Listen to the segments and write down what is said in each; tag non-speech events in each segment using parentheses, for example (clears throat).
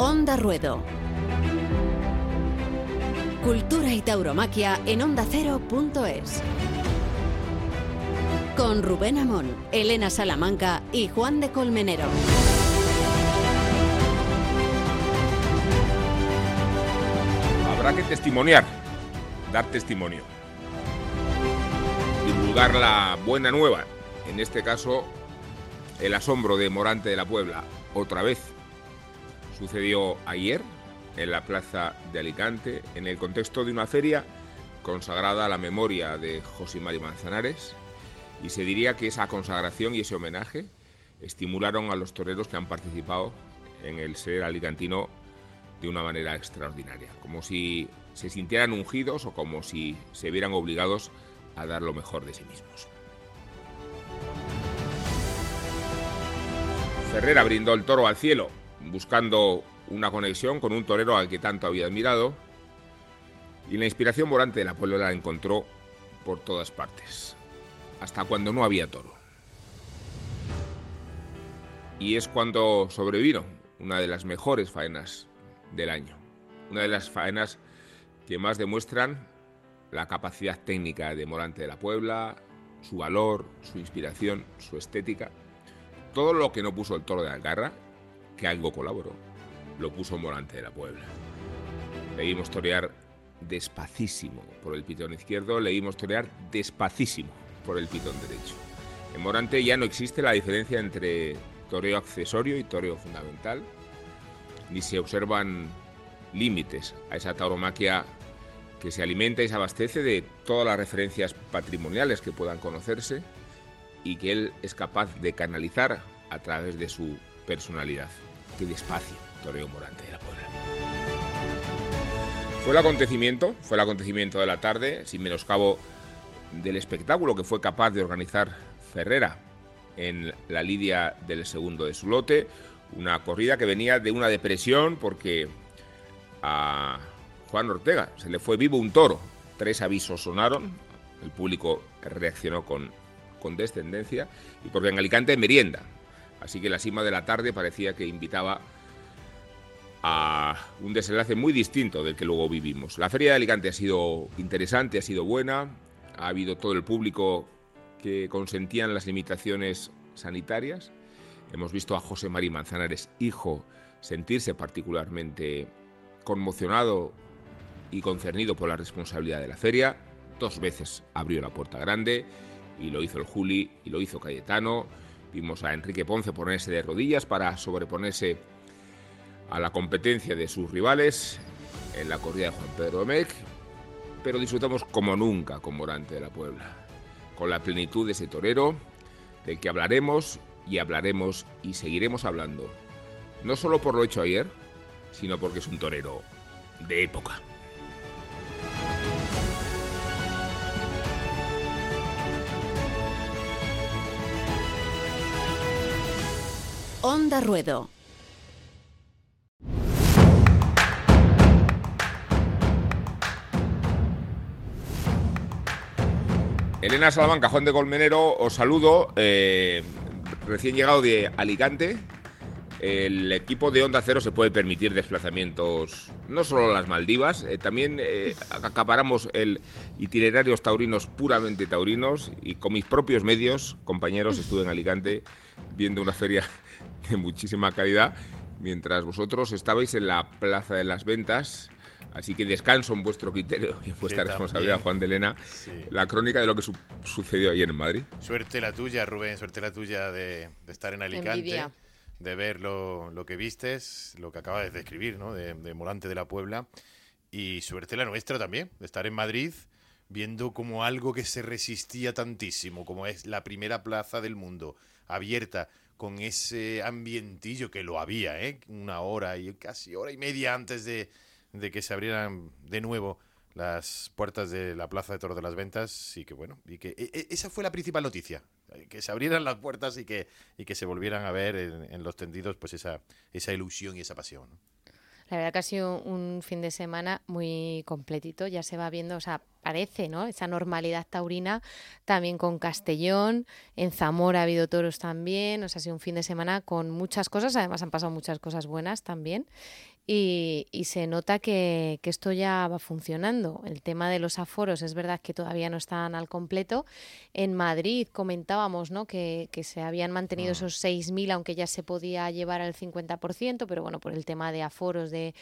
Onda Ruedo. Cultura y tauromaquia en ondacero.es. Con Rubén Amón, Elena Salamanca y Juan de Colmenero. Habrá que testimoniar, dar testimonio, divulgar la buena nueva, en este caso el asombro de Morante de la Puebla, otra vez. Sucedió ayer en la plaza de Alicante, en el contexto de una feria consagrada a la memoria de José Mari Manzanares, y se diría que esa consagración y ese homenaje estimularon a los toreros que han participado en el ser alicantino de una manera extraordinaria, como si se sintieran ungidos o como si se vieran obligados a dar lo mejor de sí mismos. Ferrera brindó el toro al cielo, buscando una conexión con un torero al que tanto había admirado, y la inspiración morante de la puebla la encontró por todas partes, hasta cuando no había toro. Y es cuando sobrevino una de las mejores faenas del año, una de las faenas que más demuestran la capacidad técnica de Morante de la Puebla, su valor, su inspiración, su estética. Todo lo que no puso el toro de Algarra, que algo colaboró, lo puso Morante de la Puebla. Leímos torear despacísimo por el pitón izquierdo, leímos torear despacísimo por el pitón derecho. En Morante ya no existe la diferencia entre toreo accesorio y toreo fundamental, ni se observan límites a esa tauromaquia que se alimenta y se abastece de todas las referencias patrimoniales que puedan conocerse y que él es capaz de canalizar a través de su personalidad. Qué despacio, Toreo Morante de la Puebla. Fue el acontecimiento, fue el acontecimiento de la tarde, sin menoscabo del espectáculo que fue capaz de organizar Ferrera en la lidia del segundo de su lote, una corrida que venía de una depresión porque a Juan Ortega se le fue vivo un toro. Tres avisos sonaron, el público reaccionó con, con descendencia y porque en Alicante merienda. Así que la cima de la tarde parecía que invitaba a un desenlace muy distinto del que luego vivimos. La feria de Alicante ha sido interesante, ha sido buena, ha habido todo el público que consentían las limitaciones sanitarias. Hemos visto a José Mari Manzanares, hijo, sentirse particularmente conmocionado y concernido por la responsabilidad de la feria. Dos veces abrió la puerta grande y lo hizo el Juli y lo hizo Cayetano. Vimos a Enrique Ponce ponerse de rodillas para sobreponerse a la competencia de sus rivales en la corrida de Juan Pedro Domecq, pero disfrutamos como nunca con Morante de la Puebla, con la plenitud de ese torero del que hablaremos y hablaremos y seguiremos hablando, no solo por lo hecho ayer, sino porque es un torero de época. Onda Ruedo. Elena Salamanca, Juan de Colmenero, os saludo. eh, recién llegado de Alicante. El equipo de Onda Cero se puede permitir desplazamientos no solo a las Maldivas, eh, también eh, acaparamos el itinerarios taurinos puramente taurinos y con mis propios medios, compañeros, estuve en Alicante viendo una feria (laughs) de muchísima calidad, mientras vosotros estabais en la Plaza de las Ventas. Así que descanso en vuestro criterio y (laughs) en vuestra Que responsabilidad, también. Juan de Elena, Sí. la crónica de lo que su- sucedió ayer en Madrid. Suerte la tuya, Rubén, suerte la tuya de, de estar en Alicante, Envidia. de ver lo, lo que vistes, lo que acabas de describir, ¿no? De, de Morante de la Puebla. Y suerte la nuestra también, de estar en Madrid viendo como algo que se resistía tantísimo, como es la primera plaza del mundo, abierta, con ese ambientillo que lo había, ¿eh? Una hora y casi hora y media antes de, de que se abrieran de nuevo las puertas de la Plaza de Toros de las Ventas y que bueno, y que e- e- esa fue la principal noticia, que se abrieran las puertas y que, y que se volvieran a ver en, en los tendidos pues esa, esa ilusión y esa pasión. La verdad que ha sido un fin de semana muy completito, ya se va viendo, o sea, parece, ¿no? Esa normalidad taurina también con Castellón, en Zamora ha habido toros también, o sea, ha sido un fin de semana con muchas cosas, además han pasado muchas cosas buenas también y, se nota que, esto ya va funcionando. El tema de los aforos es verdad que todavía no están al completo. En Madrid comentábamos ¿no? que, se habían mantenido mm. esos 6.000, aunque ya se podía llevar al 50%, pero bueno, por el tema de aforos, de,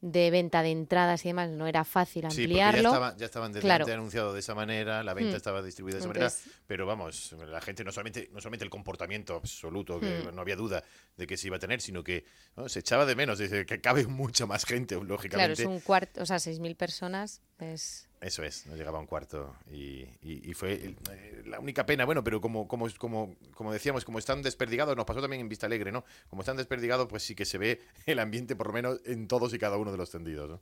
venta de entradas y demás, no era fácil ampliarlo. Sí, ya, estaban desde anunciado de esa manera, la venta mm. estaba distribuida de esa manera, pero vamos, la gente no solamente, no solamente el comportamiento absoluto, que mm. no había duda de que se iba a tener, sino que se echaba de menos, dice que cabe mucha más gente, lógicamente. Claro, es un cuarto, o sea, 6.000 personas es... Eso es, no llegaba a un cuarto. Y, fue eh, la única pena, bueno, pero como, como, como, como decíamos, como están desperdigados, nos pasó también en Vista Alegre, ¿no? Como están desperdigados, pues sí que se ve el ambiente, por lo menos, en todos y cada uno de los tendidos, ¿no?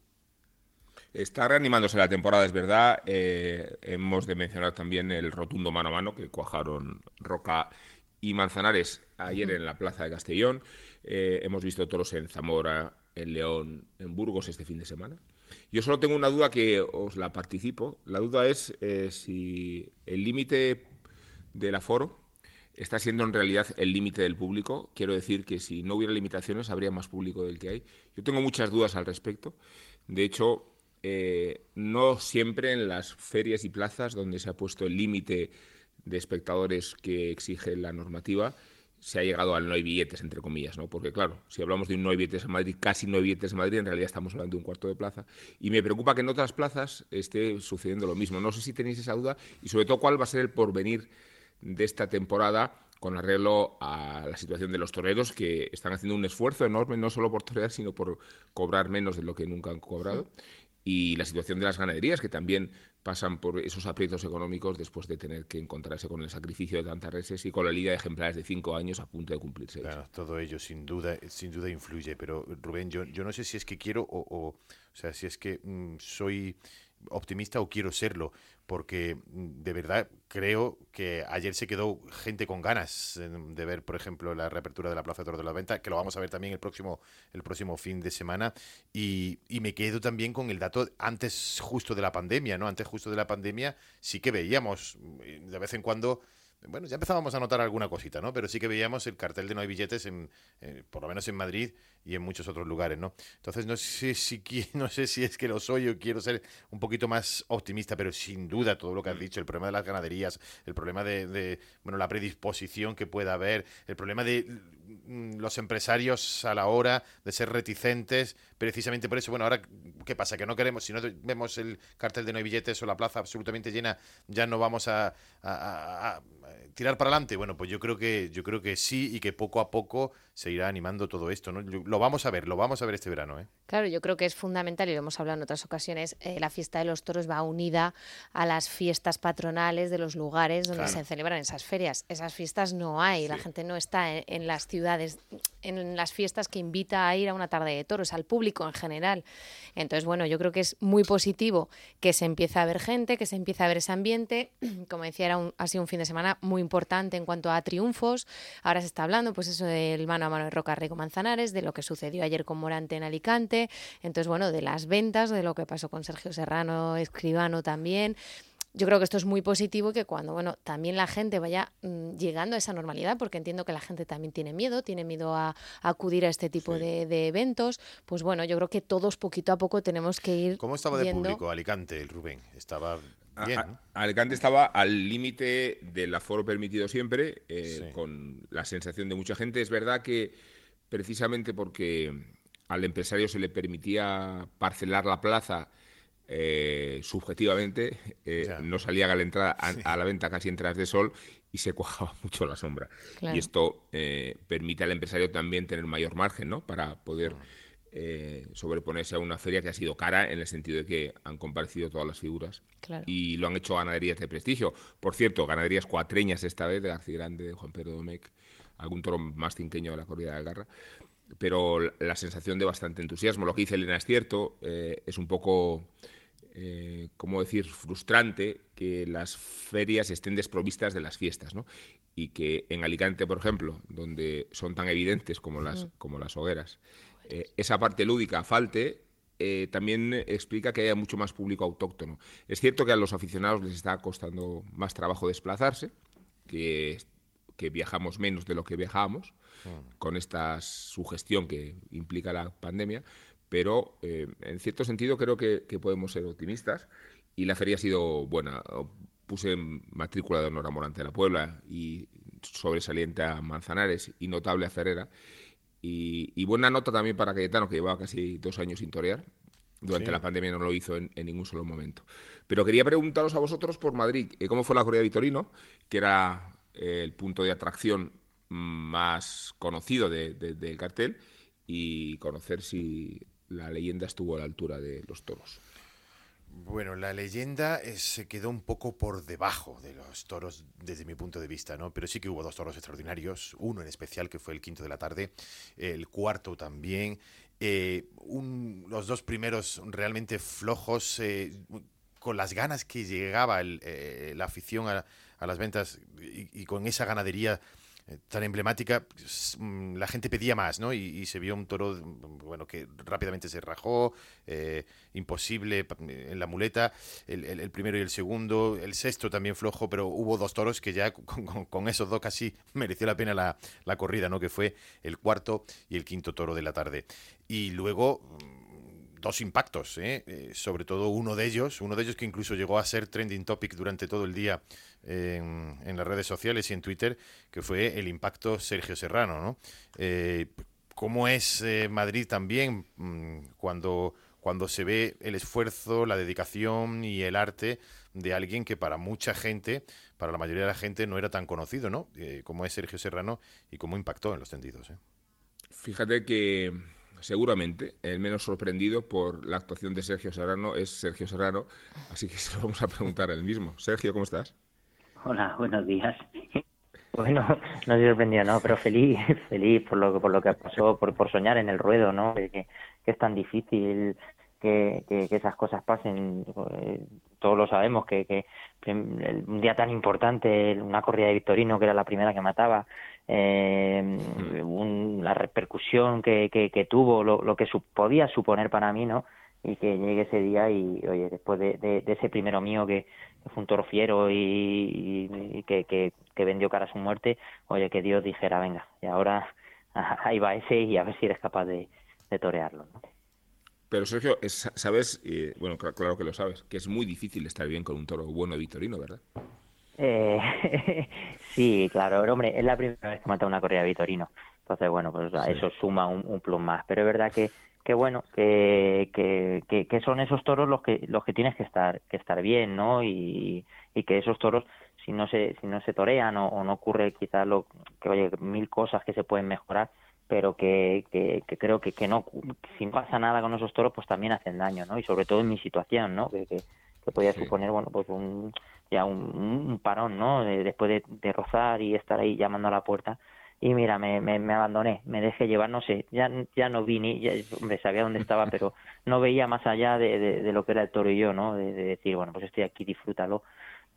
Está reanimándose la temporada, es verdad. Eh, hemos de mencionar también el rotundo mano a mano que cuajaron Roca y Manzanares ayer en la plaza de Castellón. Eh, hemos visto toros en Zamora, en León, en Burgos este fin de semana. Yo solo tengo una duda que os la participo. La duda es eh, si el límite del aforo está siendo en realidad el límite del público. Quiero decir que si no hubiera limitaciones habría más público del que hay. Yo tengo muchas dudas al respecto. De hecho, eh, no siempre en las ferias y plazas donde se ha puesto el límite de espectadores que exige la normativa, se ha llegado al no hay billetes, entre comillas, ¿no? Porque, claro, si hablamos de un no hay billetes en Madrid, casi no hay billetes en Madrid, en realidad estamos hablando de un cuarto de plaza. Y me preocupa que en otras plazas esté sucediendo lo mismo. No sé si tenéis esa duda y, sobre todo, cuál va a ser el porvenir de esta temporada con arreglo a la situación de los toreros que están haciendo un esfuerzo enorme, no solo por torear, sino por cobrar menos de lo que nunca han cobrado. Y la situación de las ganaderías, que también pasan por esos aprietos económicos después de tener que encontrarse con el sacrificio de tantas reses y con la liga de ejemplares de cinco años a punto de cumplirse. Claro, todo ello sin duda, sin duda influye, pero Rubén, yo, yo no sé si es que quiero o, o, sea, si es que mm, soy optimista o quiero serlo, porque mm, de verdad creo que ayer se quedó gente con ganas de ver, por ejemplo, la reapertura de la Plaza de Toros de la Venta, que lo vamos a ver también el próximo, el próximo fin de semana, y, y, me quedo también con el dato antes justo de la pandemia, ¿no? Antes justo de la pandemia sí que veíamos mm, de vez en cuando bueno, ya empezábamos a notar alguna cosita, ¿no? Pero sí que veíamos el cartel de no hay billetes, en, eh, por lo menos en Madrid y en muchos otros lugares, ¿no? Entonces no sé si (laughs) no sé si es que lo soy o quiero ser un poquito más optimista, pero sin duda todo lo que has dicho, el problema de las ganaderías, el problema de, de bueno, la predisposición que pueda haber, el problema de mm, los empresarios a la hora de ser reticentes, precisamente por eso, bueno, ahora, ¿qué pasa? Que no queremos, si no vemos el cartel de no hay billetes o la plaza absolutamente llena, ya no vamos a tirar para adelante? Bueno, pues yo creo que yo creo que sí y que poco a poco se irá animando todo esto. ¿no? Lo vamos a ver, lo vamos a ver este verano. ¿eh? Claro, yo creo que es fundamental, y lo hemos hablado en otras ocasiones, eh, la fiesta de los toros va unida a las fiestas patronales de los lugares donde se celebran esas ferias. Esas fiestas no hay, la gente no está en, las ciudades, en las fiestas que invita a ir a una tarde de toros, al público en general. Entonces, bueno, yo creo que es muy positivo que se empiece a ver gente, que se empiece a ver ese ambiente. (clears throat) Como decía, era un, ha sido un fin de semana muy importante en cuanto a triunfos. Ahora se está hablando, pues eso del mano a mano de Roca Rico Manzanares, de lo que sucedió ayer con Morante en Alicante. Entonces, bueno, de las ventas, de lo que pasó con Sergio Serrano, escribano también. Yo creo que esto es muy positivo que cuando bueno también la gente vaya mm, llegando a esa normalidad porque entiendo que la gente también tiene miedo tiene miedo a, acudir a este tipo de, eventos. Pues bueno yo creo que todos poquito a poco tenemos que ir cómo estaba de público Alicante el Rubén estaba bien Alicante estaba al límite del aforo permitido siempre eh, con la sensación de mucha gente. Es verdad que precisamente porque al empresario se le permitía parcelar la plaza eh, subjetivamente eh, no salía a la, entrada, a, la venta casi entradas de sol y se (laughs) cuajaba mucho la sombra. Y esto eh, permite al empresario también tener mayor margen ¿no? para poder sobreponerse a una feria que ha sido cara en el sentido de que han comparecido todas las figuras y lo han hecho ganaderías de prestigio. Por cierto, ganaderías cuatreñas esta vez de García Grande, de Juan Pedro Domecq, algún toro más tinqueño de la corrida de garra pero la sensación de bastante entusiasmo. Lo que dice Elena es cierto, es un poco eh, ¿cómo decir?, frustrante que las ferias estén desprovistas de las fiestas, ¿no? Y que en Alicante, por ejemplo, donde son tan evidentes como las, como las hogueras, eh, esa parte lúdica falte, eh, también explica que haya mucho más público autóctono. Es cierto que a los aficionados les está costando más trabajo desplazarse, que, que viajamos menos de lo que viajábamos, mm. con esta sugestión que implica la pandemia, pero eh, en cierto sentido creo que, podemos ser optimistas y la feria ha sido buena. Puse matrícula de honor a Morante de la Puebla y sobresaliente a Manzanares y notable a Ferrera. Y, buena nota también para Cayetano, que llevaba casi dos años sin torear. Durante la pandemia no lo hizo en, ningún solo momento. Pero quería preguntaros a vosotros por Madrid, eh, ¿cómo fue la Correa de Vitorino? Que era el punto de atracción más conocido del cartel y conocer si la leyenda estuvo a la altura de los toros. Bueno, la leyenda eh, se quedó un poco por debajo de los toros desde mi punto de vista, ¿no? Pero sí que hubo dos toros extraordinarios, uno en especial que fue el quinto de la tarde, el cuarto también, eh, los dos primeros realmente flojos, eh, con las ganas que llegaba la afición a, las ventas y, con esa ganadería eh, tan emblemática, pues, mm, la gente pedía más, ¿no? Y, se vio un toro, bueno, que rápidamente se rajó, eh, imposible en la muleta, el, primero y el segundo, el sexto también flojo, pero hubo dos toros que ya con, esos dos casi (laughs) mereció la pena la, la, corrida, ¿no? Que fue el cuarto y el quinto toro de la tarde. Y luego mm, dos impactos, ¿eh? sobre todo uno de ellos, uno de ellos que incluso llegó a ser trending topic durante todo el día en, las redes sociales y en Twitter, que fue el impacto Sergio Serrano, ¿no? Eh, ¿Cómo es eh, Madrid también mm, cuando, cuando se ve el esfuerzo, la dedicación y el arte de alguien que para mucha gente, para la mayoría de la gente, no era tan conocido, ¿no? Eh, como es Sergio Serrano y cómo impactó en los tendidos. Fíjate que seguramente el menos sorprendido por la actuación de Sergio Serrano es Sergio Serrano, así que (laughs) se lo vamos a preguntar a él mismo. Sergio, ¿cómo estás? Hola, buenos días. (laughs) Bueno, no se sorprendido, ¿no? Pero feliz, (laughs) feliz por lo, por lo que pasó, por, por soñar en el ruedo, ¿no? Que, que es tan difícil que, que, esas cosas pasen. Eh, todos lo sabemos, que, que un día tan importante, una corrida de Victorino, que era la primera que mataba, eh, la repercusión que, que, tuvo, lo, lo que podía suponer para mí, ¿no? y que llegue ese día y, oye, después de, ese primero mío que, fue un toro fiero y, que, que, vendió cara a su muerte, oye, que Dios dijera, venga, y ahora (laughs) ahí va ese y a ver si eres capaz de, torearlo. Pero Sergio, sabes, bueno, claro, que lo sabes, que es muy difícil estar bien con un toro bueno vitorino, ¿verdad? Eh, (laughs) sí, claro, pero hombre, es la primera vez que mata una corrida de vitorino. Entonces, bueno, pues eso suma un, un plus más. Pero es verdad que que bueno que, que, que, son esos toros los que los que tienes que estar que estar bien no y, y que esos toros si no se si no se torean o, no ocurre quizás lo que oye mil cosas que se pueden mejorar pero que, que, creo que, que no si no pasa nada con esos toros pues también hacen daño no y sobre todo en mi situación no que, que, podía suponer bueno pues un ya un, un parón no después de, de rozar y estar ahí llamando a la puerta y mira, me, me, abandoné, me dejé llevar, no sé, ya, ya no vi ni, ya, hombre, sabía dónde estaba, pero (laughs) no veía más allá de, de, lo que era el toro y yo, ¿no? De, decir, bueno, pues estoy aquí, disfrútalo,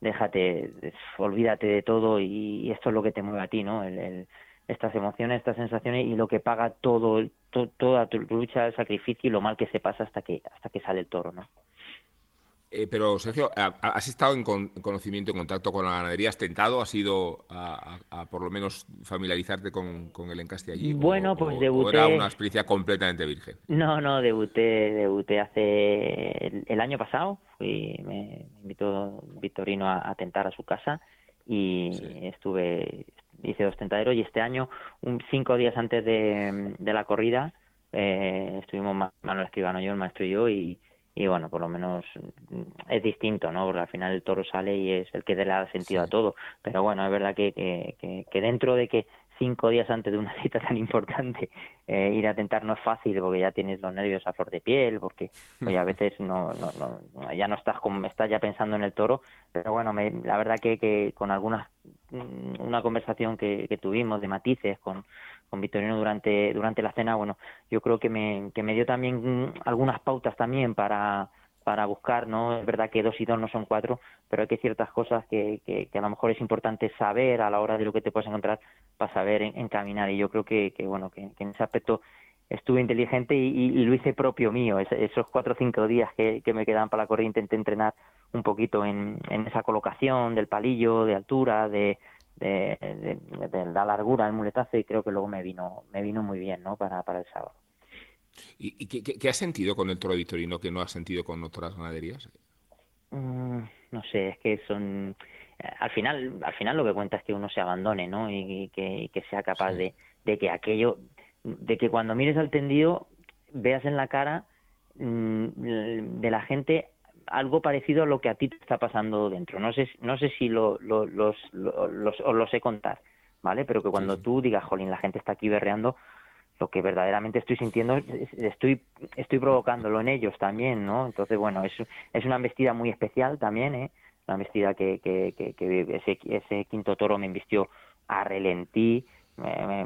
déjate, olvídate de todo y, esto es lo que te mueve a ti, ¿no? El, estas emociones, estas sensaciones y lo que paga todo, toda tu lucha, el sacrificio y lo mal que se pasa hasta que, hasta que sale el toro, ¿no? Eh, pero Sergio, ¿has estado en conocimiento, en contacto con la ganadería? ¿Has tentado, has ido a, por lo menos familiarizarte con, el encaste allí? Bueno, pues debuté... era una experiencia completamente virgen? No, no, debuté, debuté hace el, año pasado. Fui, me invitó Victorino a, tentar a su casa y estuve, hice dos tentaderos y este año, un, cinco días antes de, la corrida, eh, estuvimos Manuel Escribano, yo, el maestro y yo, y y bueno, por lo menos mm, es distinto, ¿no? Porque al final el toro sale y es el que le da sentido a todo. Pero bueno, es verdad que, que, que, dentro de que cinco días antes de una (laughs) cita tan importante eh, ir a tentar no es fácil porque ya tienes los nervios a flor de piel, porque a (laughs) veces no, no, no, ya no estás como estás ya pensando en el toro. Pero bueno, me, la verdad que, que con algunas mm, una conversación que, que tuvimos de matices con con Victorino durante, durante la cena, bueno, yo creo que me, que me dio también algunas pautas también para, para buscar, ¿no? Es verdad que dos y dos no son cuatro, pero hay que ciertas cosas que, que, a lo mejor es importante saber a la hora de lo que te puedes encontrar para saber encaminar. Y yo creo que, que bueno, que, en ese aspecto estuve inteligente y, lo hice propio mío. esos cuatro o cinco días que, me quedaban para la corrida intenté entrenar un poquito en, esa colocación del palillo, de altura, de, de, la largura del muletazo y creo que luego me vino, me vino muy bien ¿no? para, para el sábado. ¿Y, qué, has sentido con el toro victorino que no has sentido con otras ganaderías? Mm, no sé, es que son eh, al final al final lo que cuenta es que uno se abandone no y, que, sea capaz de, de, que aquello de que cuando mires al tendido veas en la cara mm, de la gente algo parecido a lo que a ti te está pasando dentro. No sé no sé si lo, lo, los, los, os lo sé contar vale pero que cuando tú digas jolín la gente está aquí berreando lo que verdaderamente estoy sintiendo estoy estoy provocándolo en ellos también no entonces bueno es es una embestida muy especial también eh una embestida que, que, que, ese, ese quinto toro me invistió a relentí me,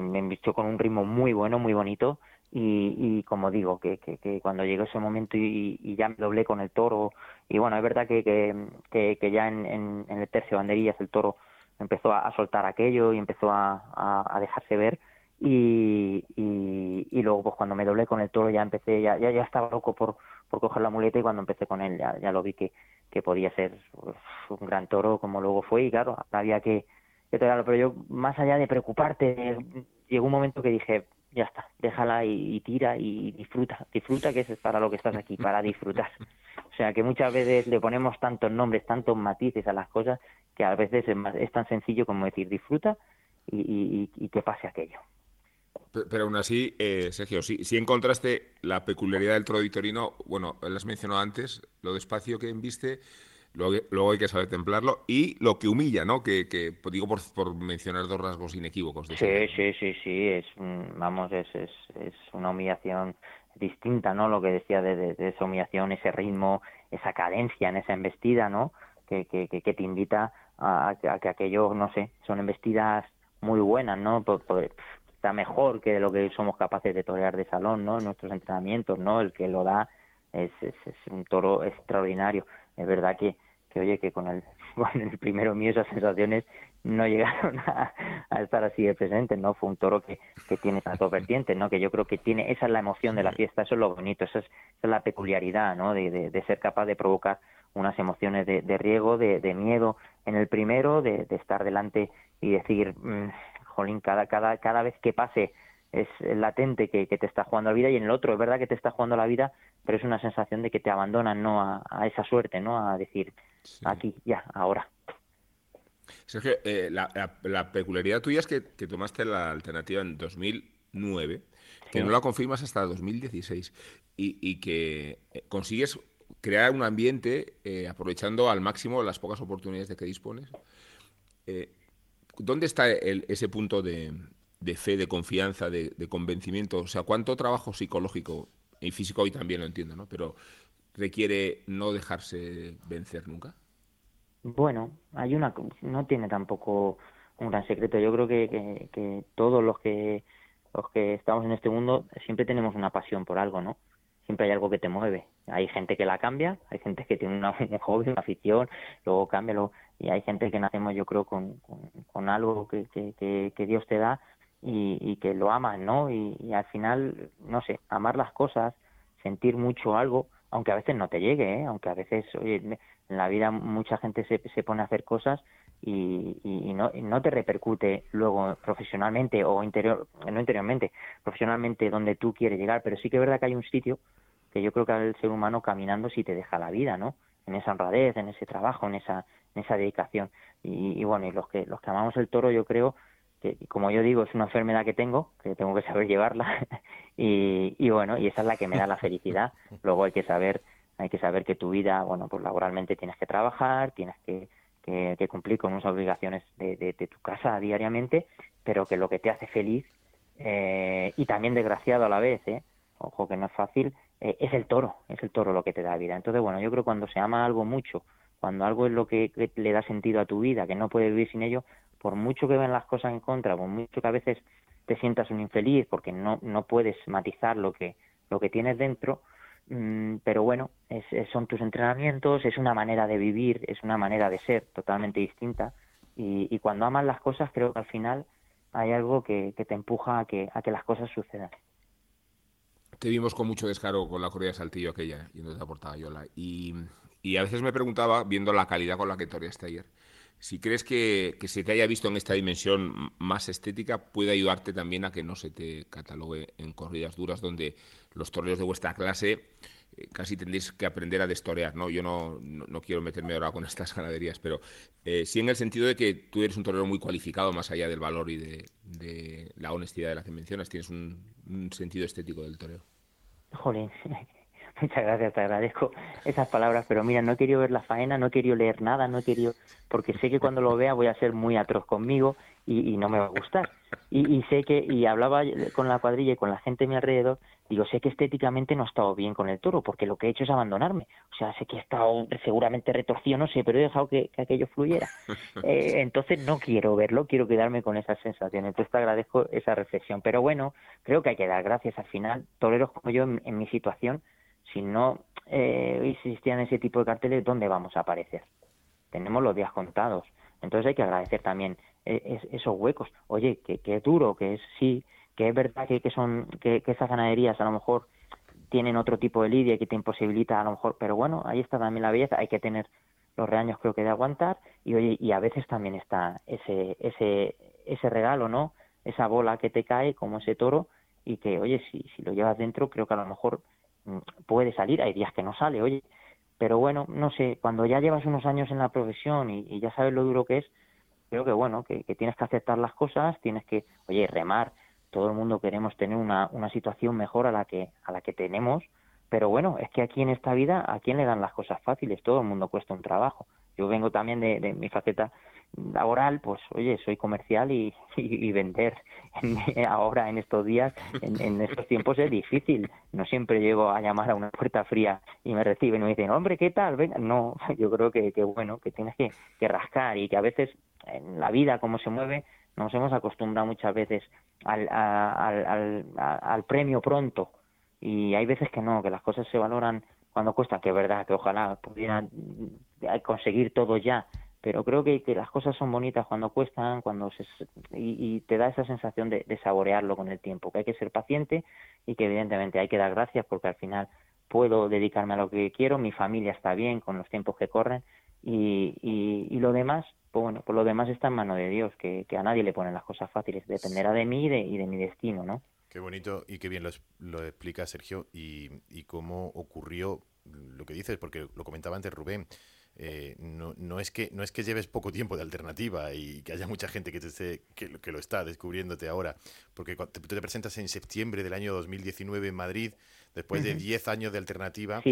me, invistió con un ritmo muy bueno muy bonito y, y como digo que, cuando llegó ese momento y, ya me doblé con el toro y bueno es verdad que, que, ya en, el tercio banderillas el toro empezó a, soltar aquello y empezó a, a dejarse ver y, y, luego pues cuando me doblé con el toro ya empecé, ya, ya, ya estaba loco por, por coger la muleta y cuando empecé con él ya, ya lo vi que, que podía ser pues, un gran toro como luego fue y claro, había que, que pero yo más allá de preocuparte, llegó un momento que dije, ya está, déjala y, tira y disfruta, disfruta que es para lo que estás aquí, para disfrutar. O sea que muchas veces le ponemos tantos nombres, tantos matices a las cosas que a veces es, es tan sencillo como decir disfruta y, que pase aquello. Pero aún así, eh, Sergio, si, si encontraste la peculiaridad del toro vitorino, bueno, lo has mencionado antes, lo despacio que enviste, luego, luego, hay que saber templarlo, y lo que humilla, ¿no? Que, que digo por, por mencionar dos rasgos inequívocos. De sí, sí, sí, sí, es, vamos, es, es, es, una humillación distinta, ¿no? Lo que decía de, de, esa humillación, ese ritmo, esa cadencia en esa embestida, ¿no? Que, que, que, te invita a, a, que aquello, no sé, son embestidas muy buenas, ¿no? Por, por, está mejor que lo que somos capaces de torear de salón, ¿no? En nuestros entrenamientos, ¿no? El que lo da es, es, un toro extraordinario. Es verdad que, que oye, que con el, (laughs) con el primero mío esas sensaciones no llegaron a, estar así de presentes, ¿no? Fue un toro que, que tiene esas dos vertientes, ¿no? Que yo creo que tiene, esa es la emoción de la fiesta, eso es lo bonito, esa es, la peculiaridad, ¿no? De, de, ser capaz de provocar unas emociones de, de riego, de, de miedo en el primero, de, estar delante y decir, mm, jolín, cada, cada, cada vez que pase es latente que, te está jugando la vida y en el otro es verdad que te está jugando la vida, pero es una sensación de que te abandonan ¿no? a, esa suerte, ¿no? A decir, aquí, ya, ahora. Sergio, eh, la, la, peculiaridad tuya es que, tomaste la alternativa en 2009, que no la confirmas hasta 2016 y, y que eh, consigues crear un ambiente eh, aprovechando al máximo las pocas oportunidades de que dispones. ¿Dónde está ese punto de, fe, de confianza, de, convencimiento? O sea, ¿cuánto trabajo psicológico y físico hoy también lo entiendo, ¿no? Pero requiere no dejarse vencer nunca. Bueno, hay una, no tiene tampoco un gran secreto. Yo creo que, que, todos los que los que estamos en este mundo siempre tenemos una pasión por algo, ¿no? Siempre hay algo que te mueve. Hay gente que la cambia, hay gente que tiene una, (laughs) un hobby, una afición, luego cambia, y hay gente que nacemos yo creo con, con, algo que, que, que, Dios te da y, y que lo aman, ¿no? Y, al final, no sé, amar las cosas, sentir mucho algo, aunque a veces no te llegue, ¿eh? aunque a veces, oye, en la vida mucha gente se, se pone a hacer cosas y, y no, no te repercute luego profesionalmente o interior, no interiormente, profesionalmente donde tú quieres llegar, pero sí que es verdad que hay un sitio que yo creo que al ser humano caminando sí te deja la vida, ¿no? En esa honradez, en ese trabajo, en esa en esa dedicación. Y, bueno, y los que, los que amamos el toro, yo creo que, como yo digo, es una enfermedad que tengo, que tengo que saber llevarla. (laughs) y, y bueno, y esa es la que me da la felicidad. (laughs) Luego hay que saber hay que saber que tu vida, bueno, pues laboralmente tienes que trabajar, tienes que, que, cumplir con unas obligaciones de, de, tu casa diariamente, pero que lo que te hace feliz eh, y también desgraciado a la vez, ¿eh? ojo que no es fácil, eh, es el toro, es el toro lo que te da vida. Entonces, bueno, yo creo que cuando se ama algo mucho cuando algo es lo que, le da sentido a tu vida, que no puedes vivir sin ello, por mucho que ven las cosas en contra, por mucho que a veces te sientas un infeliz porque no, no puedes matizar lo que, lo que tienes dentro, mm, pero bueno, son tus entrenamientos, es una manera de vivir, es una manera de ser totalmente distinta y, cuando amas las cosas creo que al final hay algo que, que te empuja a que, a que las cosas sucedan. te vimos con mucho descaro con la corrida de Saltillo aquella, y no te aportaba Yola. Y, y a veces me preguntaba, viendo la calidad con la que toreaste ayer, si crees que, que se te haya visto en esta dimensión más estética puede ayudarte también a que no se te catalogue en corridas duras donde los toreros de vuestra clase eh, casi tendréis que aprender a destorear, ¿no? Yo no, no, quiero meterme ahora con (laughs) estas ganaderías, pero eh, sí en el sentido de que tú eres un torero muy cualificado más allá del valor y de, la honestidad de las que mencionas, tienes un, un sentido estético del toreo. Jolín, (laughs) (laughs) Muchas gracias, te agradezco esas palabras, pero mira, no he querido ver la faena, no he querido leer nada, no he querido, porque sé que cuando lo vea voy a ser muy atroz conmigo y, no me va a gustar. Y, sé que, y hablaba con la cuadrilla y con la gente a mi alrededor, digo, sé que estéticamente no he estado bien con el toro, porque lo que he hecho es abandonarme. O sea, sé que he estado seguramente retorcido, no sé, pero he dejado que, aquello fluyera. (laughs) Eh, entonces no quiero verlo, quiero quedarme con esa sensación. Entonces te agradezco esa reflexión. Pero bueno, creo que hay que dar gracias al final. Toreros como yo en mi situación, si no eh, existían ese tipo de carteles, ¿dónde vamos a aparecer? Tenemos los días contados. Entonces hay que agradecer también eh, esos huecos. Oye, que, es duro, que es sí, que es verdad que, que son que, que esas ganaderías a lo mejor tienen otro tipo de lidia que te imposibilita a lo mejor, pero bueno, ahí está también la belleza, hay que tener los reaños creo que de aguantar y oye, y a veces también está ese ese ese regalo, ¿no? Esa bola que te cae como ese toro y que oye, si si lo llevas dentro, creo que a lo mejor puede salir, hay días que no sale, oye, pero bueno, no sé, cuando ya llevas unos años en la profesión y, ya sabes lo duro que es, creo que bueno, que, tienes que aceptar las cosas, tienes que, oye, remar, todo el mundo queremos tener una, una situación mejor a la que, a la que tenemos, pero bueno, es que aquí en esta vida, ¿a quién le dan las cosas fáciles? Todo el mundo cuesta un trabajo. Yo vengo también de, de mi faceta laboral, pues oye, soy comercial y, (laughs) vender (laughs) ahora en estos días, en, estos tiempos es difícil. No siempre llego a llamar a una puerta fría y me reciben y me dicen, hombre, ¿qué tal? Venga. No, (laughs) yo creo que, que bueno, que tienes que, que rascar y que a veces en la vida, como se mueve, nos hemos acostumbrado muchas veces al, premio pronto y hay veces que no, que las cosas se valoran cuando cuesta, que es verdad, que ojalá pudieran conseguir todo ya, pero creo que, que, las cosas son bonitas cuando cuestan cuando se, y, te da esa sensación de, saborearlo con el tiempo, que hay que ser paciente y que evidentemente hay que dar gracias porque al final puedo dedicarme a lo que quiero, mi familia está bien con los tiempos que corren y, y, lo demás, pues bueno, pues lo demás está en mano de Dios, que, a nadie le ponen las cosas fáciles, dependerá de mí y de, y de mi destino, ¿no? Qué bonito y qué bien lo, lo explica Sergio y, y cómo ocurrió lo que dices, porque lo comentaba antes Rubén, eh, no, no, es que, no es que lleves poco tiempo de alternativa y que haya mucha gente que, te que, que lo está descubriéndote ahora, porque tú te, presentas en septiembre del año 2019 en Madrid, después de 10 años de alternativa,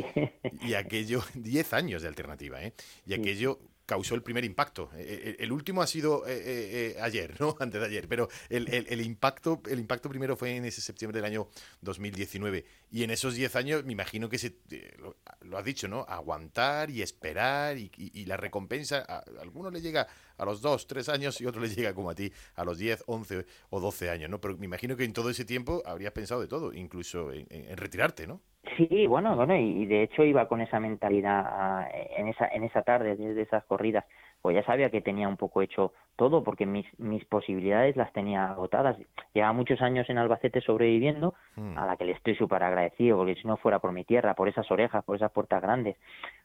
y aquello, (laughs) 10 años de alternativa, ¿eh? y aquello causó el primer impacto. Eh, eh, el, último ha sido eh, ayer, ¿no? (laughs) Antes de ayer, pero el, impacto, el impacto primero fue en ese septiembre del año 2019. Y en esos 10 años, me imagino que se, lo, has dicho, ¿no? Aguantar y esperar y, la recompensa, a, algunos le llega a los 2, 3 años y otro le llega como a ti a los 10, 11 o 12 años, ¿no? Pero me imagino que en todo ese tiempo habrías pensado de todo, incluso en retirarte, ¿no? Sí, bueno, bueno, y de hecho iba con esa mentalidad ah, en esa en esa tarde de esas corridas, pues ya sabía que tenía un poco hecho todo porque mis mis posibilidades las tenía agotadas. Llevaba muchos años en Albacete sobreviviendo, hmm. a la que le estoy súper agradecido, porque si no fuera por mi tierra, por esas orejas, por esas puertas grandes,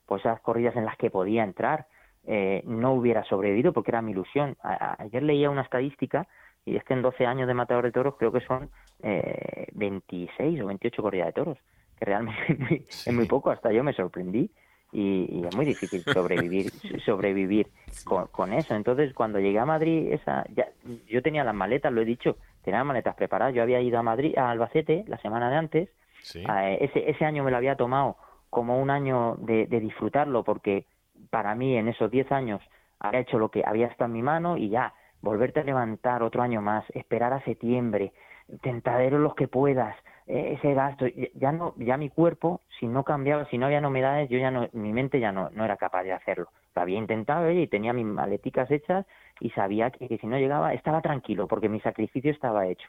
por esas corridas en las que podía entrar, eh, no hubiera sobrevivido porque era mi ilusión. ayer leía una estadística y es que en 12 años de matador de toros creo que son eh, 26 o 28 corridas de toros que realmente (laughs) es muy, poco, hasta yo me sorprendí y, es muy difícil sobrevivir (laughs) sobrevivir con, eso. Entonces, cuando llegué a Madrid, esa ya, yo tenía las maletas, lo he dicho, tenía las maletas preparadas. Yo había ido a Madrid, a Albacete, la semana de antes. ese, ese año me lo había tomado como un año de, de disfrutarlo, porque para mí en esos 10 años había hecho lo que había estado en mi mano y ya volverte a levantar otro año más, esperar a septiembre, tentadero los que puedas, eh, ese gasto, ya no, ya mi cuerpo, si no cambiaba, si no había novedades, yo ya no, mi mente ya no, no era capaz de hacerlo. Lo había intentado y tenía mis maleticas hechas y sabía que, si no llegaba, estaba tranquilo porque mi sacrificio estaba hecho.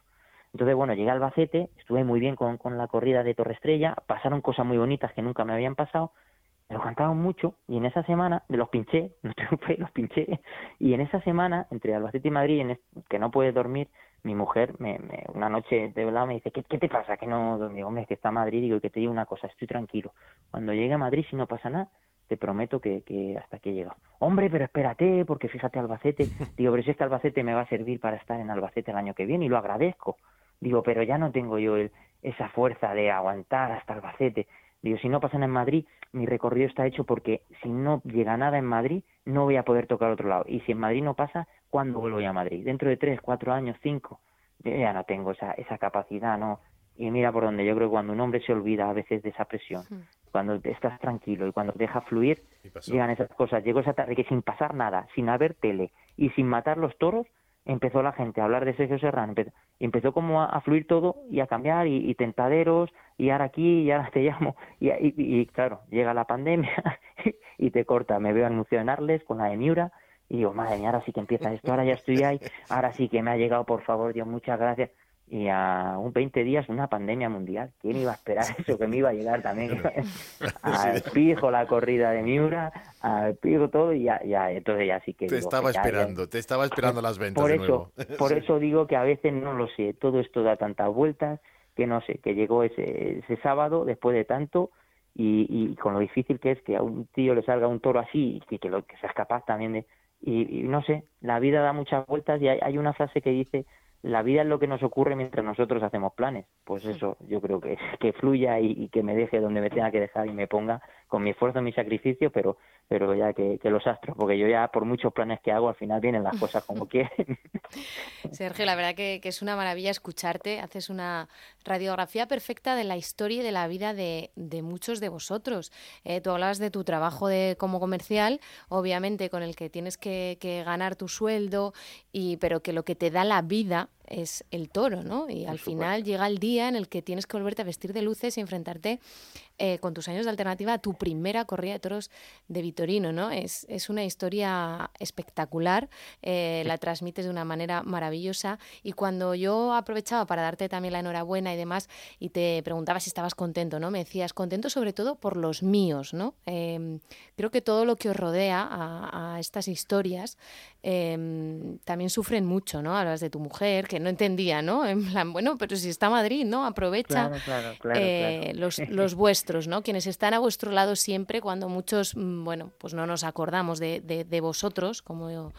Entonces, bueno, llegué al Albacete, estuve muy bien con, con la corrida de Torre Estrella, pasaron cosas muy bonitas que nunca me habían pasado, me lo cantaban mucho y en esa semana los pinché, (laughs) no triunfé, los pinché y en esa semana entre Albacete y Madrid, en que no puedes dormir, mi mujer me, me, una noche de verdad me dice, ¿qué, ¿qué te pasa? Que no dormí, hombre, es que está a Madrid, digo, y que te digo una cosa, estoy tranquilo. Cuando llegue a Madrid, si no pasa nada, te prometo que, que hasta que llega. Hombre, pero espérate, porque fíjate Albacete. (laughs) Digo, pero si este Albacete me va a servir para estar en Albacete el año que viene y lo agradezco. Digo, pero ya no tengo yo el, esa fuerza de aguantar hasta Albacete. Digo, si no pasan en Madrid, mi recorrido está hecho porque si no llega nada en Madrid, no voy a poder tocar otro lado. Y si en Madrid no pasa, ¿cuándo vuelvo a Madrid? Dentro de tres, cuatro años, cinco. Yo ya no tengo esa, esa capacidad, ¿no? Y mira por donde yo creo que cuando un hombre se olvida a veces de esa presión, cuando estás tranquilo y cuando deja fluir, llegan esas cosas. Llegó esa tarde que sin pasar nada, sin haber tele y sin matar los toros, empezó la gente a hablar de Sergio Serrano, empezó, como a, fluir todo y a cambiar y, tentaderos y ahora aquí y ahora te llamo y, y, claro, llega la pandemia (laughs) y te corta, me veo anunciado en Arles con la de Miura y digo, madre mía, ahora sí que empieza esto, ahora ya estoy ahí, ahora sí que me ha llegado, por favor, Dios, muchas gracias y a un 20 días una pandemia mundial. ¿Quién iba a esperar eso que me iba a llegar también? (laughs) (laughs) al pijo la corrida de Miura, al pijo todo y ya, ya entonces ya sí que... Te estaba esperando, te estaba esperando las ventas. Por de eso, nuevo. (laughs) por eso digo que a veces no lo sé, todo esto da tantas vueltas que no sé, que llegó ese, ese sábado después de tanto y, y con lo difícil que es que a un tío le salga un toro así y que, lo, que seas capaz también de... Y, y no sé, la vida da muchas vueltas y hay, hay una frase que dice la vida es lo que nos ocurre mientras nosotros hacemos planes. Pues eso, yo creo que, que fluya y, que me deje donde me tenga que dejar y me ponga con mi esfuerzo, mi sacrificio, pero, pero ya que, los astros, porque yo ya por muchos planes que hago, al final vienen las cosas como (laughs) quieren. Sergio, la verdad que, es una maravilla escucharte. Haces una radiografía perfecta de la historia y de la vida de, muchos de vosotros. Eh, tú hablabas de tu trabajo de, como comercial, obviamente con el que tienes que, que ganar tu sueldo, y, pero que lo que te da la vida es el toro, ¿no? Y al final llega el día en el que tienes que volverte a vestir de luces y enfrentarte eh, con tus años de alternativa a tu primera corrida de toros de Vitorino, ¿no? Es, es una historia espectacular, eh, la transmites de una manera maravillosa y cuando yo aprovechaba para darte también la enhorabuena y demás y te preguntaba si estabas contento, ¿no? Me decías, contento sobre todo por los míos, ¿no? Em, creo que todo lo que os rodea a, estas historias em, también sufren mucho, ¿no? Hablas de tu mujer, que no entendía, ¿no? (laughs) En plan, bueno, pero si está Madrid, ¿no? Aprovecha eh, los, (laughs) los vuestros ¿no? Quienes están a vuestro lado siempre cuando muchos, mm, bueno, pues no nos acordamos de, de, vosotros, como,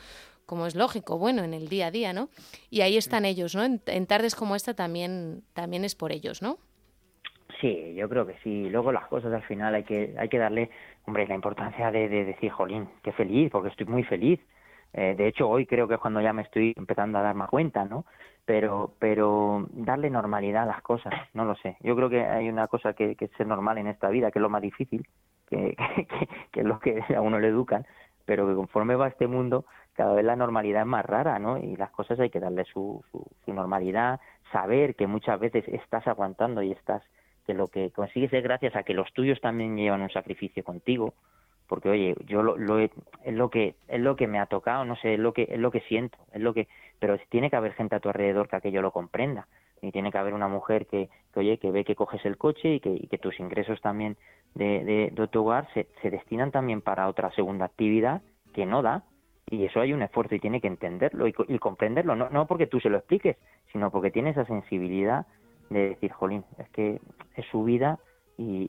como es lógico, bueno, en el día a día, ¿no? Y ahí están ellos, ¿no? En, tardes como esta también, también es por ellos, ¿no? Sí, yo creo que sí. Luego las cosas al final hay que, hay que darle, hombre, la importancia de, de decir, jolín, qué feliz, porque estoy muy feliz. Eh, de hecho, hoy creo que es cuando ya me estoy empezando a dar más cuenta, ¿no? Pero pero darle normalidad a las cosas no lo sé. Yo creo que hay una cosa que, que es ser normal en esta vida que es lo más difícil (laughs) que, que, es lo que a uno le educan pero que conforme va este mundo cada vez la normalidad es más rara no y las cosas hay que darle su, su, normalidad saber que muchas veces estás aguantando y estás que lo que consigues es gracias a que los tuyos también llevan un sacrificio contigo porque oye yo lo, lo es lo que es lo que me ha tocado no sé es lo que es lo que siento es lo que pero tiene que haber gente a tu alrededor que aquello lo comprenda. Y tiene que haber una mujer que, oye que ve que coges el coche y que, que tus ingresos también de, de, tu hogar se, se destinan también para otra segunda actividad que no da. Y eso hay un esfuerzo y tiene que entenderlo y, y comprenderlo. No, no porque tú se lo expliques sino porque tiene esa sensibilidad de decir jolín es que es su vida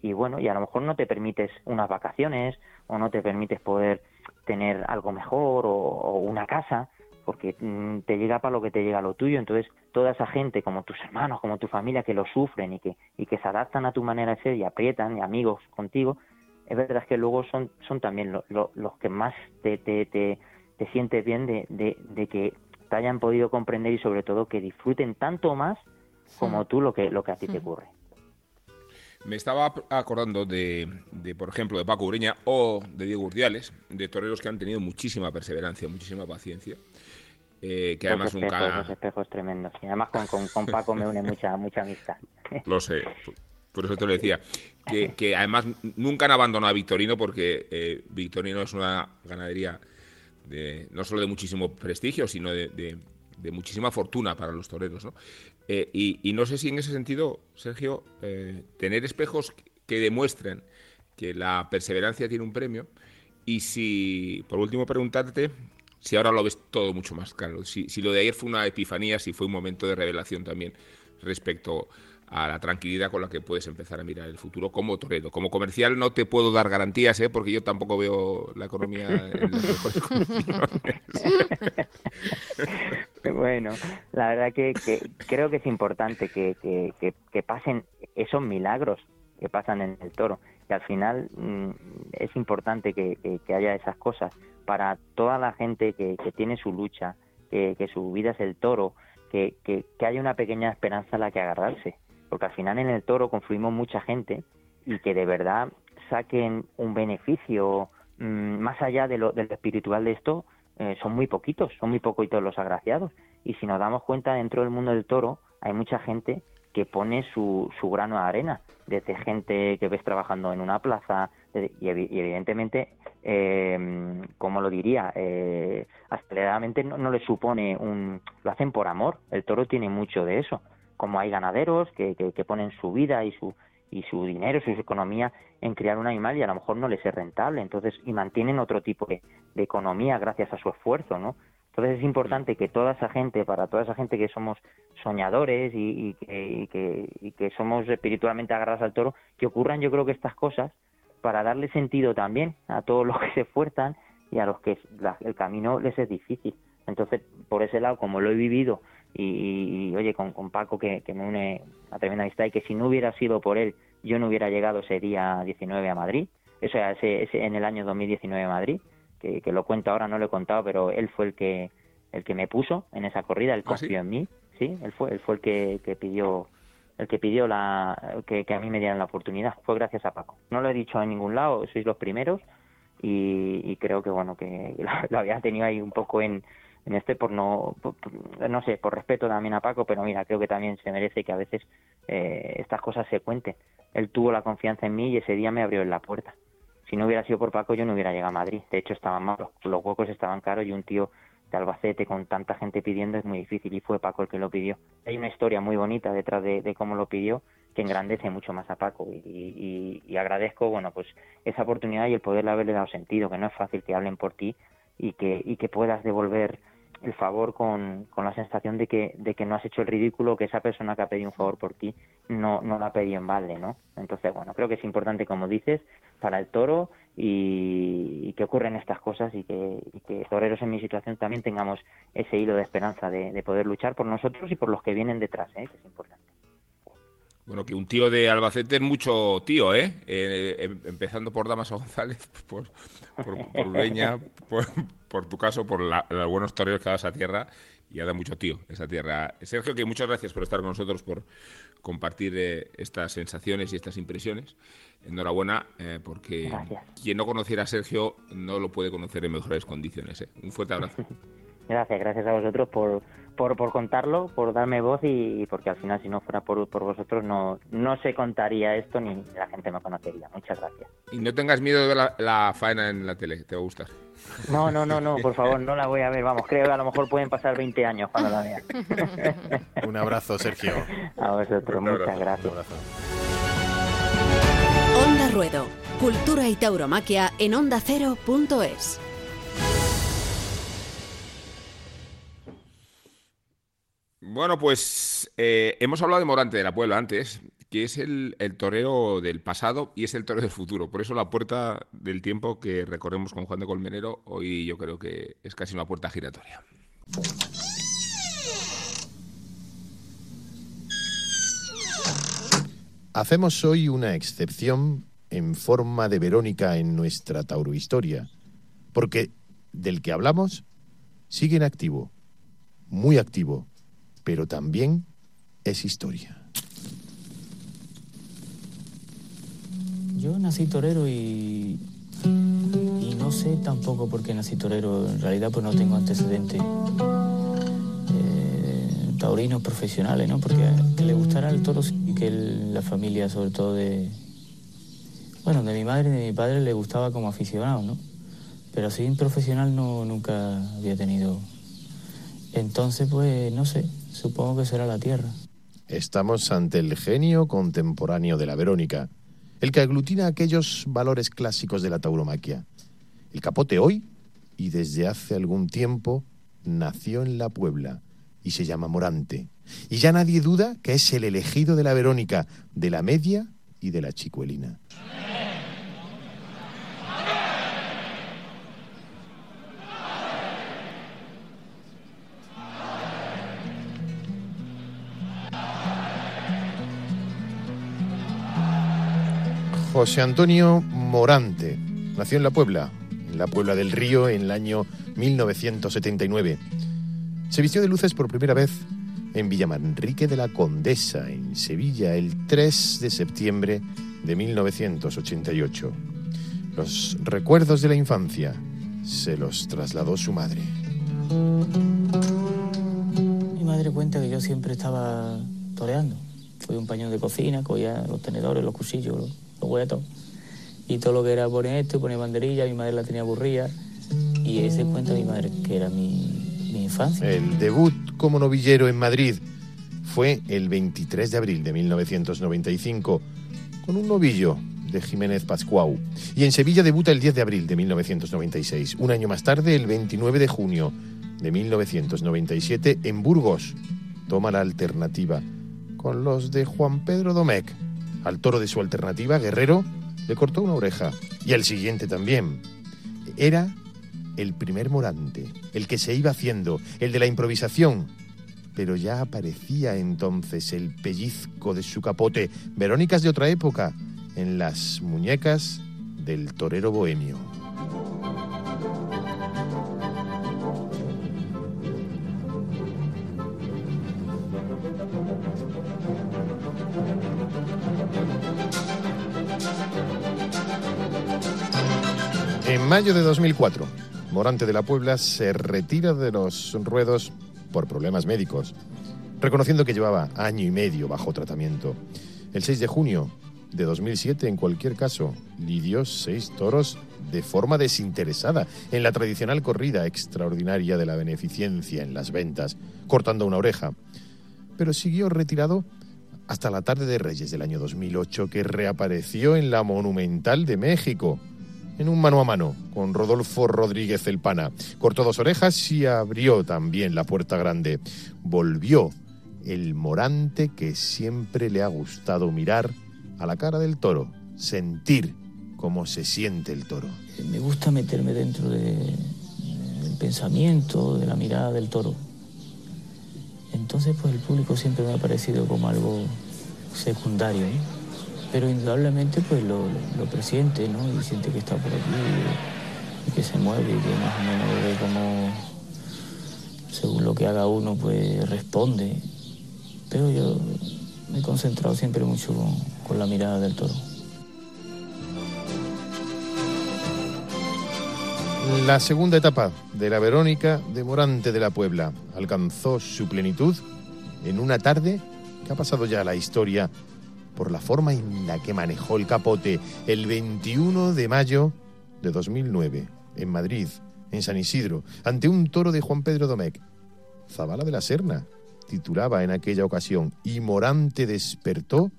y, bueno, y a lo mejor no te permites unas vacaciones o no te permites poder tener algo mejor o, una casa, porque mm, te llega para lo que te llega lo tuyo. Entonces, toda esa gente, como tus hermanos, como tu familia, que lo sufren y que, y que se adaptan a tu manera de ser y aprietan, y amigos contigo, es verdad que luego son, son también los que más te, te, te, te sientes bien de, de, de, que te hayan podido comprender y sobre todo que disfruten tanto más como tú lo que, lo que a ti te ocurre. Me estaba acordando de, por ejemplo, de Paco Ureña o de Diego Urdiales, de toreros que han tenido muchísima perseverancia, muchísima paciencia. Eh, que además espejos, nunca. Los espejos tremendos. Y además con, Paco me une mucha, mucha amistad. (laughs) Lo sé, por eso te lo decía. Que, además nunca han abandonado a Victorino porque eh, Victorino es una ganadería de, no solo de muchísimo prestigio, sino de, de muchísima fortuna para los toreros. ¿no? Eh, y, no sé si en ese sentido, Sergio, eh, tener espejos que demuestren que la perseverancia tiene un premio y si, por último, preguntarte si ahora lo ves todo mucho más claro, si, si lo de ayer fue una epifanía, si fue un momento de revelación también respecto a la tranquilidad con la que puedes empezar a mirar el futuro como torero. Como comercial no te puedo dar garantías, ¿eh? porque yo tampoco veo la economía en las mejores. (laughs) (laughs) (laughs) bueno, la verdad que, creo que es importante que, que, pasen esos milagros que pasan en el toro. Y al final mm, es importante que, haya esas cosas para toda la gente que, tiene su lucha, que, su vida es el toro, que, que, haya una pequeña esperanza a la que agarrarse porque al final en el toro confluimos mucha gente y que de verdad saquen un beneficio mm, más allá de lo, espiritual de esto, eh, son muy poquitos, son muy poquitos los agraciados. Y si nos damos cuenta, dentro del mundo del toro hay mucha gente que pone su, su grano de arena, desde gente que ves trabajando en una plaza, y, evidentemente, eh, como lo diría, eh, no, no le supone un... lo hacen por amor, el toro tiene mucho de eso. Como hay ganaderos que, que, ponen su vida y su y su dinero, su economía en criar un animal y a lo mejor no les es rentable, entonces y mantienen otro tipo de, economía gracias a su esfuerzo, ¿no? Entonces es importante que toda esa gente, para toda esa gente que somos soñadores y, que, y que, somos espiritualmente agarrados al toro, que ocurran yo creo que estas cosas para darle sentido también a todos los que se esfuerzan y a los que el camino les es difícil. Entonces, por ese lado, como lo he vivido y, oye, con, con Paco que, me une a tremenda amistad y que si no hubiera sido por él, yo no hubiera llegado ese día 19 a Madrid, eso ese, ese, en el año 2019 a Madrid, que, lo cuento ahora, no lo he contado, pero él fue el que el que me puso en esa corrida, él ¿Ah, confió en mí, sí, él fue él fue el que, que pidió el que pidió la que, a mí me dieran la oportunidad, fue gracias a Paco. No lo he dicho en ningún lado, sois los primeros y, creo que bueno que (laughs) lo había tenido ahí un poco en en este por no no sé por respeto también a Paco pero mira creo que también se merece que a veces eh, estas cosas se cuenten. Él tuvo la confianza en mí y ese día me abrió la puerta. Si no hubiera sido por Paco yo no hubiera llegado a Madrid. De hecho estaban malos los huecos estaban caros y un tío de Albacete con tanta gente pidiendo es muy difícil y fue Paco el que lo pidió. Hay una historia muy bonita detrás de, cómo lo pidió que engrandece mucho más a Paco y, y, agradezco bueno pues esa oportunidad y el poderle haberle dado sentido que no es fácil que hablen por ti y que, y que puedas devolver el favor con, con, la sensación de que, de que no has hecho el ridículo, que esa persona que ha pedido un favor por ti no, no lo ha pedido en balde, ¿no? Entonces, bueno, creo que es importante, como dices, para el toro y, que ocurren estas cosas y que, y que toreros en mi situación también tengamos ese hilo de esperanza de, de poder luchar por nosotros y por los que vienen detrás, ¿eh? que es importante. Bueno, que un tío de Albacete es mucho tío, ¿eh? eh em, empezando por Damaso González, (laughs) por, por, por por, tu caso, por los buenos toreros que da esa tierra y ha dado mucho tío esa tierra. Sergio, que muchas gracias por estar con nosotros, por compartir eh, estas sensaciones y estas impresiones. Enhorabuena, eh, porque quien no conociera a Sergio no lo puede conocer en mejores condiciones. Un fuerte abrazo. (laughs) Gracias, gracias a vosotros por, por, por contarlo, por darme voz y, porque al final si no fuera por, por vosotros no, no se contaría esto ni la gente me conocería. Muchas gracias. Y no tengas miedo de la, la faena en la tele, te va a gustar. No, no, no, no, por favor, no la voy a ver. Vamos, creo que a lo mejor pueden pasar 20 años cuando la vea. (laughs) Un abrazo, Sergio. A vosotros, muchas gracias. Onda Ruedo, Cultura y Tauromaquia en ondacero.es. Bueno, pues eh, hemos hablado de Morante de la Puebla antes, que es el, torero del pasado y es el torero del futuro. Por eso la puerta del tiempo que recorremos con Juan de Colmenero hoy yo creo que es casi una puerta giratoria. Hacemos hoy una excepción en forma de Verónica en nuestra taurohistoria, porque del que hablamos sigue en activo, muy activo pero también es historia. Yo nací torero y, y no sé tampoco por qué nací torero. En realidad pues no tengo antecedentes eh, taurinos profesionales, ¿no? Porque que le gustara el toro y que la familia sobre todo de... Bueno, de mi madre y de mi padre le gustaba como aficionado, ¿no? Pero así profesional no, nunca había tenido. Entonces pues no sé, Supongo que será la Tierra. Estamos ante el genio contemporáneo de la Verónica, el que aglutina aquellos valores clásicos de la tauromaquia. El capote hoy, y desde hace algún tiempo, nació en la Puebla y se llama Morante. Y ya nadie duda que es el elegido de la Verónica, de la Media y de la Chicuelina. José Antonio Morante nació en La Puebla, en la Puebla del Río, en el año 1979. Se vistió de luces por primera vez en Villamanrique de la Condesa, en Sevilla, el 3 de septiembre de 1988. Los recuerdos de la infancia se los trasladó su madre. Mi madre cuenta que yo siempre estaba toreando. Fui un paño de cocina, cogía los tenedores, los cuchillos, los huetos. Y todo lo que era poner esto, poner banderilla, mi madre la tenía aburrida. Y ese cuenta mi madre, que era mi, mi infancia. El debut como novillero en Madrid fue el 23 de abril de 1995, con un novillo de Jiménez Pascuau. Y en Sevilla debuta el 10 de abril de 1996. Un año más tarde, el 29 de junio de 1997, en Burgos, toma la alternativa con los de Juan Pedro Domecq. Al toro de su alternativa, Guerrero, le cortó una oreja. Y al siguiente también. Era el primer morante, el que se iba haciendo, el de la improvisación. Pero ya aparecía entonces el pellizco de su capote, Verónicas de otra época, en las muñecas del torero bohemio. Mayo de 2004, Morante de la Puebla se retira de los ruedos por problemas médicos, reconociendo que llevaba año y medio bajo tratamiento. El 6 de junio de 2007, en cualquier caso, lidió seis toros de forma desinteresada en la tradicional corrida extraordinaria de la beneficencia en las ventas, cortando una oreja. Pero siguió retirado hasta la tarde de Reyes del año 2008, que reapareció en la Monumental de México, en un mano a mano con Rodolfo Rodríguez El Pana. Cortó dos orejas y abrió también la puerta grande. Volvió el morante que siempre le ha gustado mirar a la cara del toro, sentir cómo se siente el toro. Me gusta meterme dentro de- del pensamiento, de la mirada del toro. Entonces, pues el público siempre me ha parecido como algo secundario, ¿no? Pero indudablemente, pues lo, lo presiente, ¿no? Y siente que está por aquí, y que se mueve, y que más o menos ve cómo, según lo que haga uno, pues responde. Pero yo me he concentrado siempre mucho con, la mirada del toro. La segunda etapa de la Verónica de Morante de la Puebla alcanzó su plenitud en una tarde que ha pasado ya la historia por la forma en la que manejó el capote el 21 de mayo de 2009 en Madrid, en San Isidro, ante un toro de Juan Pedro Domecq. Zabala de la Serna titulaba en aquella ocasión y Morante despertó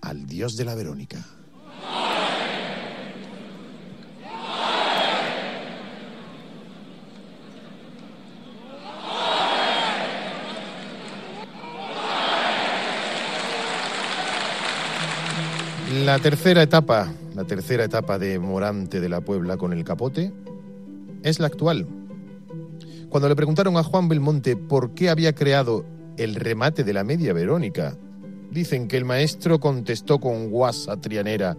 al dios de la Verónica. La tercera etapa, la tercera etapa de Morante de la Puebla con el capote, es la actual. Cuando le preguntaron a Juan Belmonte por qué había creado el remate de la media Verónica, dicen que el maestro contestó con guasa trianera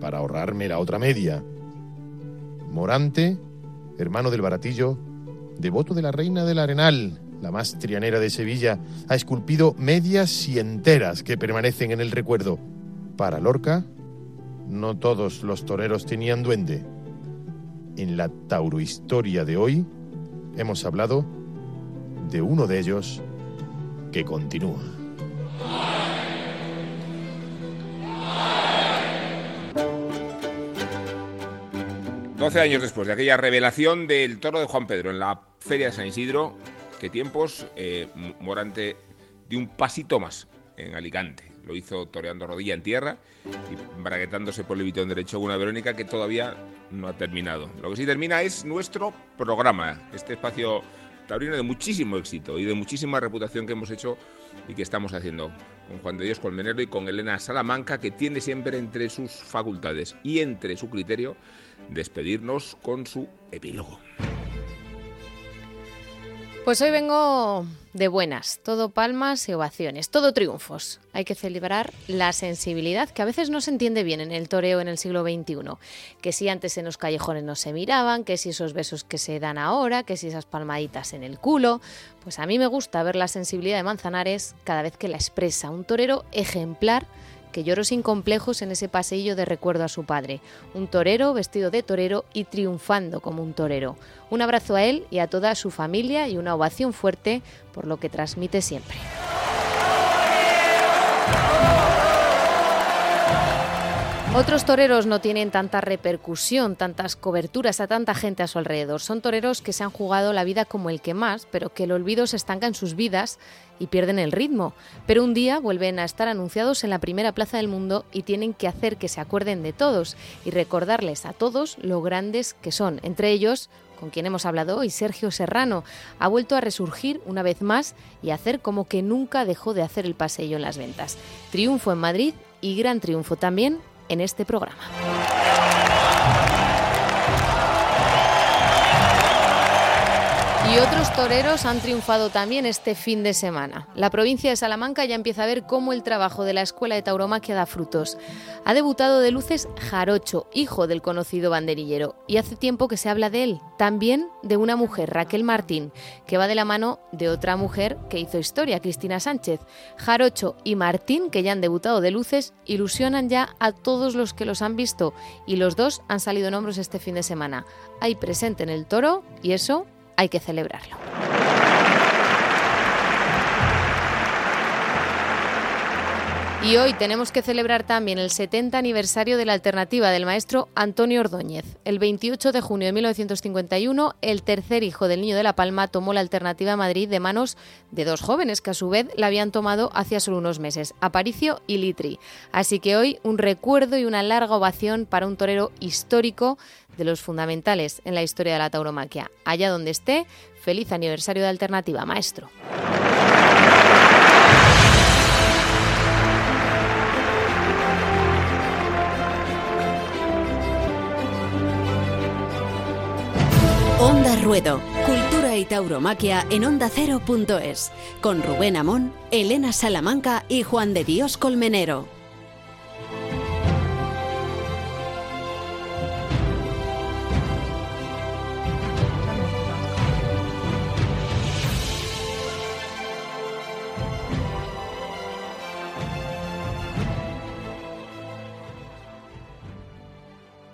para ahorrarme la otra media. Morante, hermano del baratillo, devoto de la reina del Arenal, la más trianera de Sevilla, ha esculpido medias y enteras que permanecen en el recuerdo. Para Lorca, no todos los toreros tenían duende. En la taurohistoria de hoy hemos hablado de uno de ellos que continúa. Doce años después de aquella revelación del toro de Juan Pedro en la Feria de San Isidro, qué tiempos, eh, Morante de un pasito más en Alicante. Lo hizo toreando rodilla en tierra y braguetándose por el vitón derecho una Verónica que todavía no ha terminado. Lo que sí termina es nuestro programa, este espacio taurino de muchísimo éxito y de muchísima reputación que hemos hecho y que estamos haciendo con Juan de Dios Colmenero y con Elena Salamanca, que tiene siempre entre sus facultades y entre su criterio despedirnos con su epílogo. Pues hoy vengo de buenas, todo palmas y ovaciones, todo triunfos. Hay que celebrar la sensibilidad que a veces no se entiende bien en el toreo en el siglo XXI. Que si antes en los callejones no se miraban, que si esos besos que se dan ahora, que si esas palmaditas en el culo. Pues a mí me gusta ver la sensibilidad de Manzanares cada vez que la expresa, un torero ejemplar que lloró sin complejos en ese paseillo de recuerdo a su padre. Un torero vestido de torero y triunfando como un torero. Un abrazo a él y a toda su familia y una ovación fuerte por lo que transmite siempre. Otros toreros no tienen tanta repercusión, tantas coberturas a tanta gente a su alrededor. Son toreros que se han jugado la vida como el que más, pero que el olvido se estanca en sus vidas y pierden el ritmo. Pero un día vuelven a estar anunciados en la primera plaza del mundo y tienen que hacer que se acuerden de todos y recordarles a todos lo grandes que son. Entre ellos, con quien hemos hablado hoy, Sergio Serrano, ha vuelto a resurgir una vez más y hacer como que nunca dejó de hacer el paseo en las ventas. Triunfo en Madrid y gran triunfo también en este programa. Y otros toreros han triunfado también este fin de semana. La provincia de Salamanca ya empieza a ver cómo el trabajo de la Escuela de Tauromaquia da frutos. Ha debutado de luces Jarocho, hijo del conocido banderillero, y hace tiempo que se habla de él. También de una mujer, Raquel Martín, que va de la mano de otra mujer que hizo historia, Cristina Sánchez. Jarocho y Martín, que ya han debutado de luces, ilusionan ya a todos los que los han visto, y los dos han salido en hombros este fin de semana. Hay presente en el toro, y eso hay que celebrarlo. Y hoy tenemos que celebrar también el 70 aniversario de la alternativa del maestro Antonio Ordóñez. El 28 de junio de 1951, el tercer hijo del Niño de la Palma tomó la alternativa a Madrid de manos de dos jóvenes que a su vez la habían tomado hacía solo unos meses, Aparicio y Litri. Así que hoy un recuerdo y una larga ovación para un torero histórico de los fundamentales en la historia de la tauromaquia. Allá donde esté, feliz aniversario de Alternativa, maestro. Onda Ruedo, Cultura y Tauromaquia en Onda Cero.es, con Rubén Amón, Elena Salamanca y Juan de Dios Colmenero.